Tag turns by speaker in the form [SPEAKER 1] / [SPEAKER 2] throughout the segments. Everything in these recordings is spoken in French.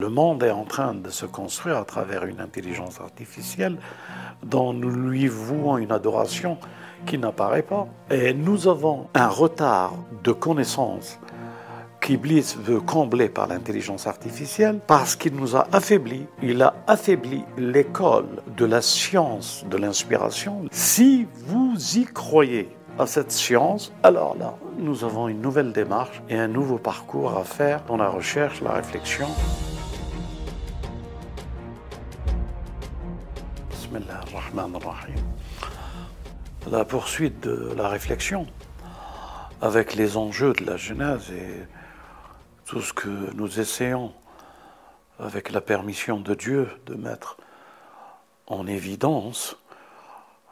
[SPEAKER 1] Le monde est en train de se construire à travers une intelligence artificielle dont nous lui vouons une adoration qui n'apparaît pas. Et nous avons un retard de connaissances qu'Iblis veut combler par l'intelligence artificielle parce qu'il nous a affaiblis. Il a affaibli l'école de la science de l'inspiration. Si vous y croyez à cette science, alors là, nous avons une nouvelle démarche et un nouveau parcours à faire dans la recherche, la réflexion. La poursuite de la réflexion avec les enjeux de la Genèse et tout ce que nous essayons, avec la permission de Dieu, de mettre en évidence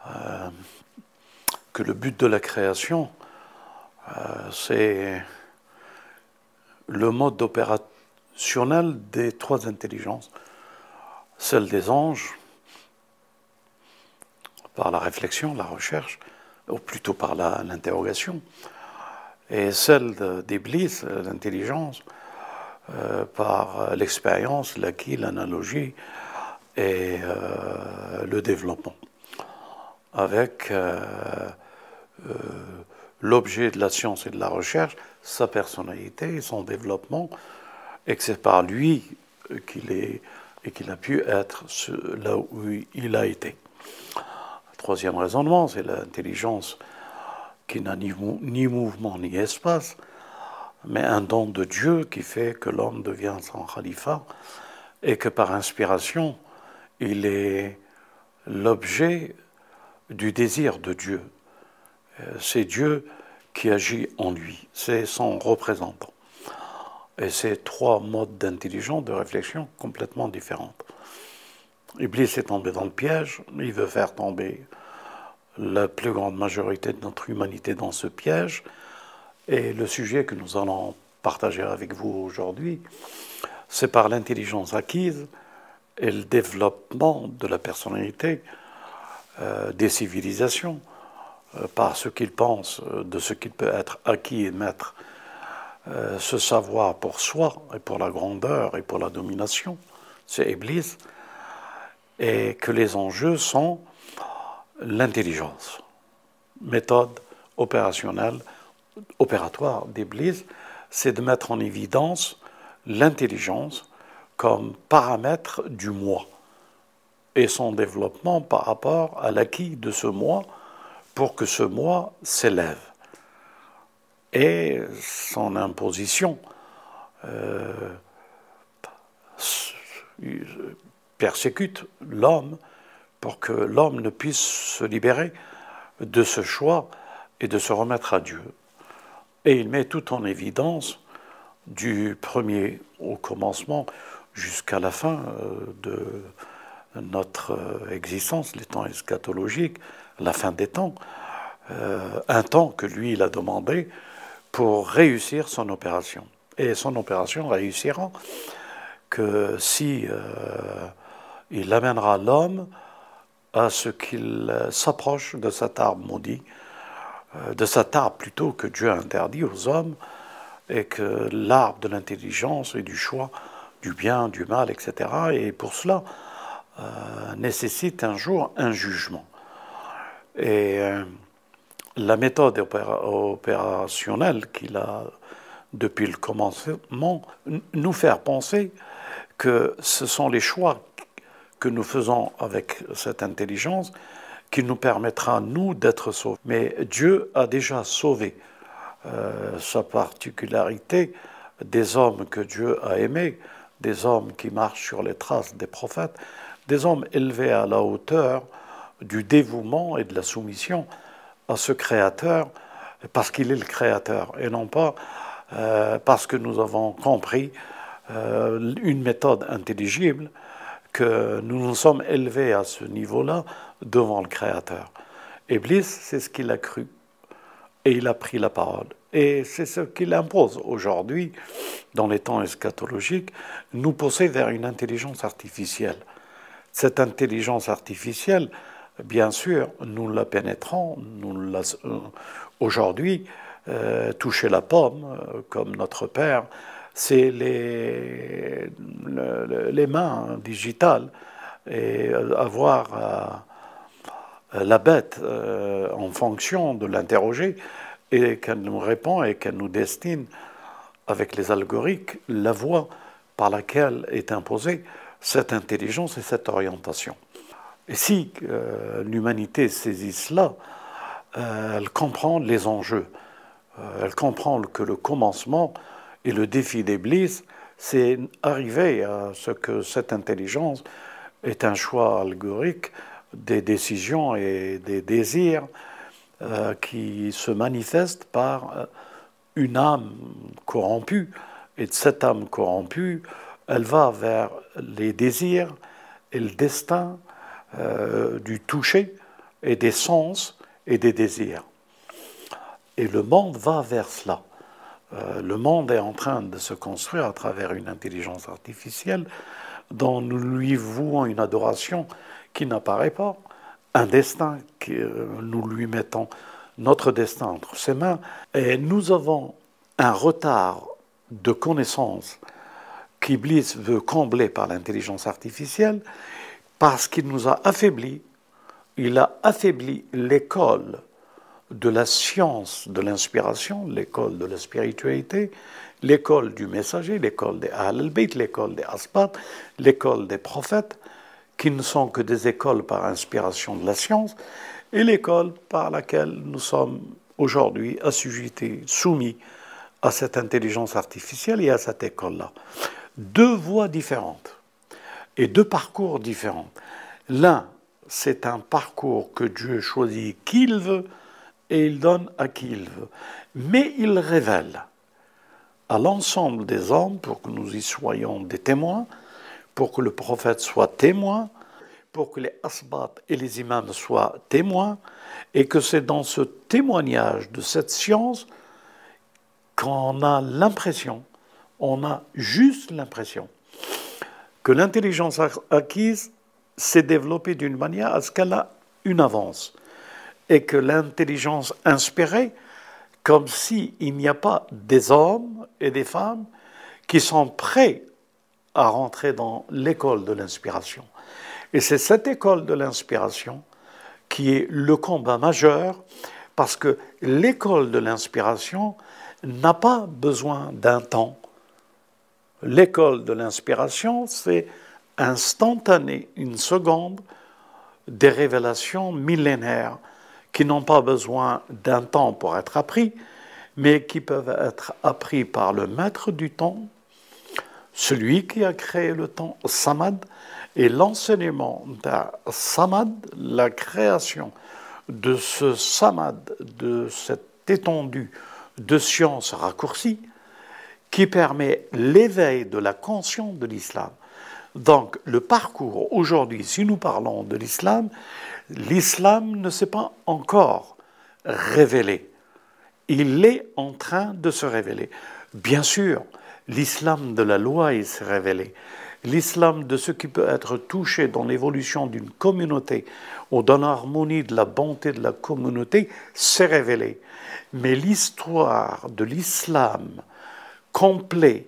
[SPEAKER 1] euh, que le but de la création, euh, c'est le mode opérationnel des trois intelligences, celle des anges, par la réflexion, la recherche, ou plutôt par l'interrogation, et celle d'Iblis, l'intelligence, euh, par l'expérience, l'acquis, l'analogie et euh, le développement, avec euh, l'objet de la science et de la recherche, sa personnalité, son développement, et que c'est par lui qu'il est et qu'il a pu être là où il a été. Troisième raisonnement, c'est l'intelligence qui n'a ni, mouvement ni espace, mais un don de Dieu qui fait que l'homme devient son khalifa et que par inspiration, il est l'objet du désir de Dieu. Euh, c'est Dieu qui agit en lui, c'est son représentant. Et c'est trois modes d'intelligence, de réflexion complètement différents. Iblis est tombé dans le piège, il veut faire tomber la plus grande majorité de notre humanité dans ce piège. Et le sujet que nous allons partager avec vous aujourd'hui, c'est par l'intelligence acquise et le développement de la personnalité euh, des civilisations, euh, par ce qu'ils pensent euh, de ce qu'il peut être acquis et mettre, ce savoir pour soi et pour la grandeur et pour la domination, c'est Iblis, et que les enjeux sont l'intelligence, méthode opérationnelle, opératoire d'Iblis, c'est de mettre en évidence l'intelligence comme paramètre du moi et son développement par rapport à l'acquis de ce moi pour que ce moi s'élève. Et son imposition euh, persécute l'homme pour que l'homme ne puisse se libérer de ce choix et de se remettre à Dieu. Et il met tout en évidence, du premier au commencement jusqu'à la fin euh, de notre euh, existence, les temps eschatologiques, la fin des temps, euh, un temps que lui, il a demandé pour réussir son opération. Et son opération réussira que si il amènera l'homme à ce qu'il euh, s'approche de cet arbre maudit, euh, de cet arbre plutôt que Dieu interdit aux hommes, et que l'arbre de l'intelligence et du choix, du bien, du mal, etc. Et pour cela, euh, nécessite un jour un jugement. Et la méthode opérationnelle qu'il a depuis le commencement nous faire penser que ce sont les choix que nous faisons avec cette intelligence qui nous permettra, nous, d'être sauvés. Mais Dieu a déjà sauvé euh, sa particularité des hommes que Dieu a aimés, des hommes qui marchent sur les traces des prophètes, des hommes élevés à la hauteur du dévouement et de la soumission à ce Créateur, parce qu'il est le Créateur, et non pas euh, parce que nous avons compris euh, une méthode intelligible que nous nous sommes élevés à ce niveau-là devant le Créateur. Iblis, c'est ce qu'il a cru. Et il a pris la parole. Et c'est ce qu'il impose aujourd'hui, dans les temps eschatologiques, nous pousser vers une intelligence artificielle. Cette intelligence artificielle, bien sûr, nous la pénétrons, nous euh, aujourd'hui, euh, toucher la pomme, euh, comme notre Père c'est les, les mains digitales et avoir la bête en fonction de l'interroger et qu'elle nous répond et qu'elle nous destine avec les algorithmes la voie par laquelle est imposée cette intelligence et cette orientation. Et si euh, l'humanité saisit cela, euh, elle comprend les enjeux. Euh, elle comprend que le commencement et le défi d'Eblis, c'est arriver à ce que cette intelligence est un choix algorique des décisions et des désirs qui se manifestent par une âme corrompue. Et de cette âme corrompue, elle va vers les désirs et le destin euh, du toucher et des sens et des désirs. Et le monde va vers cela. Euh, le monde est en train de se construire à travers une intelligence artificielle dont nous lui vouons une adoration qui n'apparaît pas, un destin que euh, nous lui mettons notre destin entre ses mains, et nous avons un retard de connaissances qu'Iblis veut combler par l'intelligence artificielle, parce qu'il nous a affaiblis, il a affaibli l'école de la science de l'inspiration, l'école de la spiritualité, l'école du messager, l'école des Ahl-Bayt, l'école des Aspat, l'école des prophètes, qui ne sont que des écoles par inspiration de la science, et l'école par laquelle nous sommes aujourd'hui assujettis, soumis à cette intelligence artificielle et à cette école-là. Deux voies différentes et deux parcours différents. L'un, c'est un parcours que Dieu choisit qui il veut et il donne à qui il veut. Mais il révèle à l'ensemble des hommes, pour que nous y soyons des témoins, pour que le prophète soit témoin, pour que les asbat et les imams soient témoins, et que c'est dans ce témoignage de cette science qu'on a l'impression, on a juste l'impression, que l'intelligence acquise s'est développée d'une manière à ce qu'elle a une avance et que l'intelligence inspirée, comme s'il n'y a pas des hommes et des femmes qui sont prêts à rentrer dans l'école de l'inspiration. Et c'est cette école de l'inspiration qui est le combat majeur, parce que l'école de l'inspiration n'a pas besoin d'un temps L'école de l'inspiration, c'est instantané, une seconde, des révélations millénaires qui n'ont pas besoin d'un temps pour être appris, mais qui peuvent être appris par le maître du temps, celui qui a créé le temps, Samad, et l'enseignement d'un Samad, la création de ce Samad, de cette étendue de science raccourcie, qui permet l'éveil de la conscience de l'islam. Donc le parcours aujourd'hui, si nous parlons de l'islam, l'islam ne s'est pas encore révélé. Il est en train de se révéler. Bien sûr, l'islam de la loi, il s'est révélé. L'islam de ce qui peut être touché dans l'évolution d'une communauté ou dans l'harmonie de la bonté de la communauté s'est révélé. Mais l'histoire de l'islam complet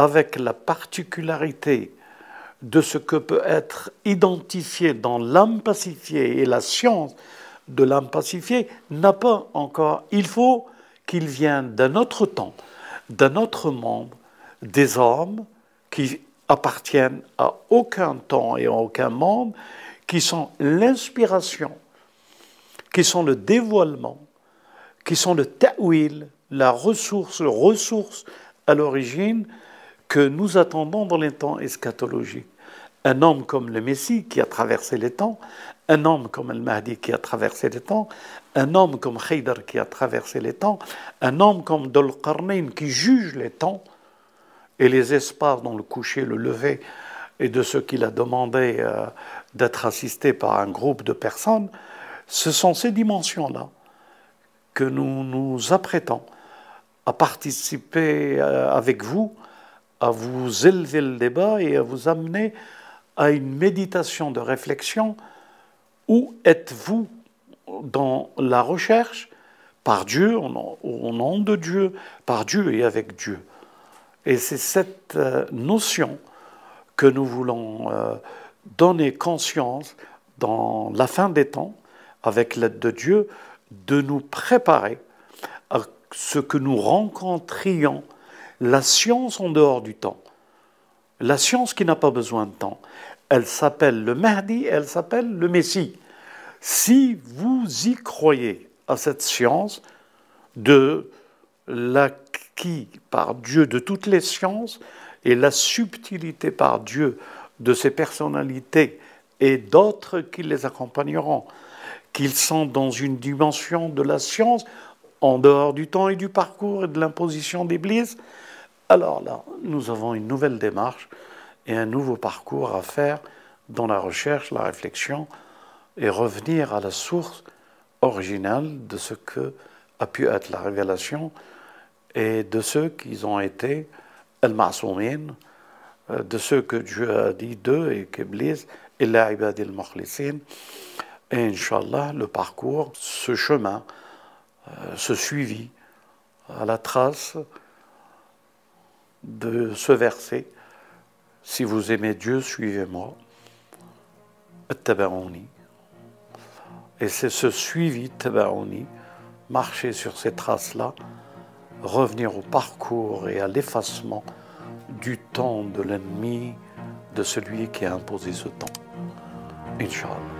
[SPEAKER 1] avec la particularité de ce que peut être identifié dans l'âme pacifiée et la science de l'âme pacifiée n'a pas encore. Il faut qu'il vienne d'un autre temps, d'un autre monde, des hommes qui appartiennent à aucun temps et à aucun monde, qui sont l'inspiration, qui sont le dévoilement, qui sont le ta'wil, la ressource, ressource à l'origine que nous attendons dans les temps eschatologiques. Un homme comme le Messie qui a traversé les temps, un homme comme le Mahdi qui a traversé les temps, un homme comme Haydar qui a traversé les temps, un homme comme Dol qui juge les temps et les espaces dans le coucher, le lever et de ce qu'il a demandé euh, d'être assisté par un groupe de personnes, ce sont ces dimensions-là que nous nous apprêtons à participer euh, avec vous, à vous élever le débat et à vous amener à une méditation de réflexion. Où êtes-vous dans la recherche? Par Dieu, au nom de Dieu, par Dieu et avec Dieu Et c'est cette euh, notion que nous voulons euh, donner conscience dans la fin des temps, avec l'aide de Dieu, de nous préparer à ce que nous rencontrions la science en dehors du temps. La science qui n'a pas besoin de temps. Elle s'appelle le Mahdi, elle s'appelle le Messie. Si vous y croyez à cette science de l'acquis par Dieu de toutes les sciences et la subtilité par Dieu de ces personnalités et d'autres qui les accompagneront, qu'ils sont dans une dimension de la science en dehors du temps et du parcours et de l'imposition d'Église, alors là, nous avons une nouvelle démarche et un nouveau parcours à faire dans la recherche, la réflexion et revenir à la source originale de ce que a pu être la révélation et de ceux qui ont été al-ma'soumin, euh, de ceux que Dieu a dit d'eux et qu'Iblis et la ibad al Et Inch'Allah, le parcours, ce chemin, euh, ce suivi à la trace de ce verset. Si vous aimez Dieu, suivez-moi. Et c'est ce suivi, marcher sur ces traces-là, revenir au parcours et à l'effacement du temps de l'ennemi, de celui qui a imposé ce temps. Inch'Allah.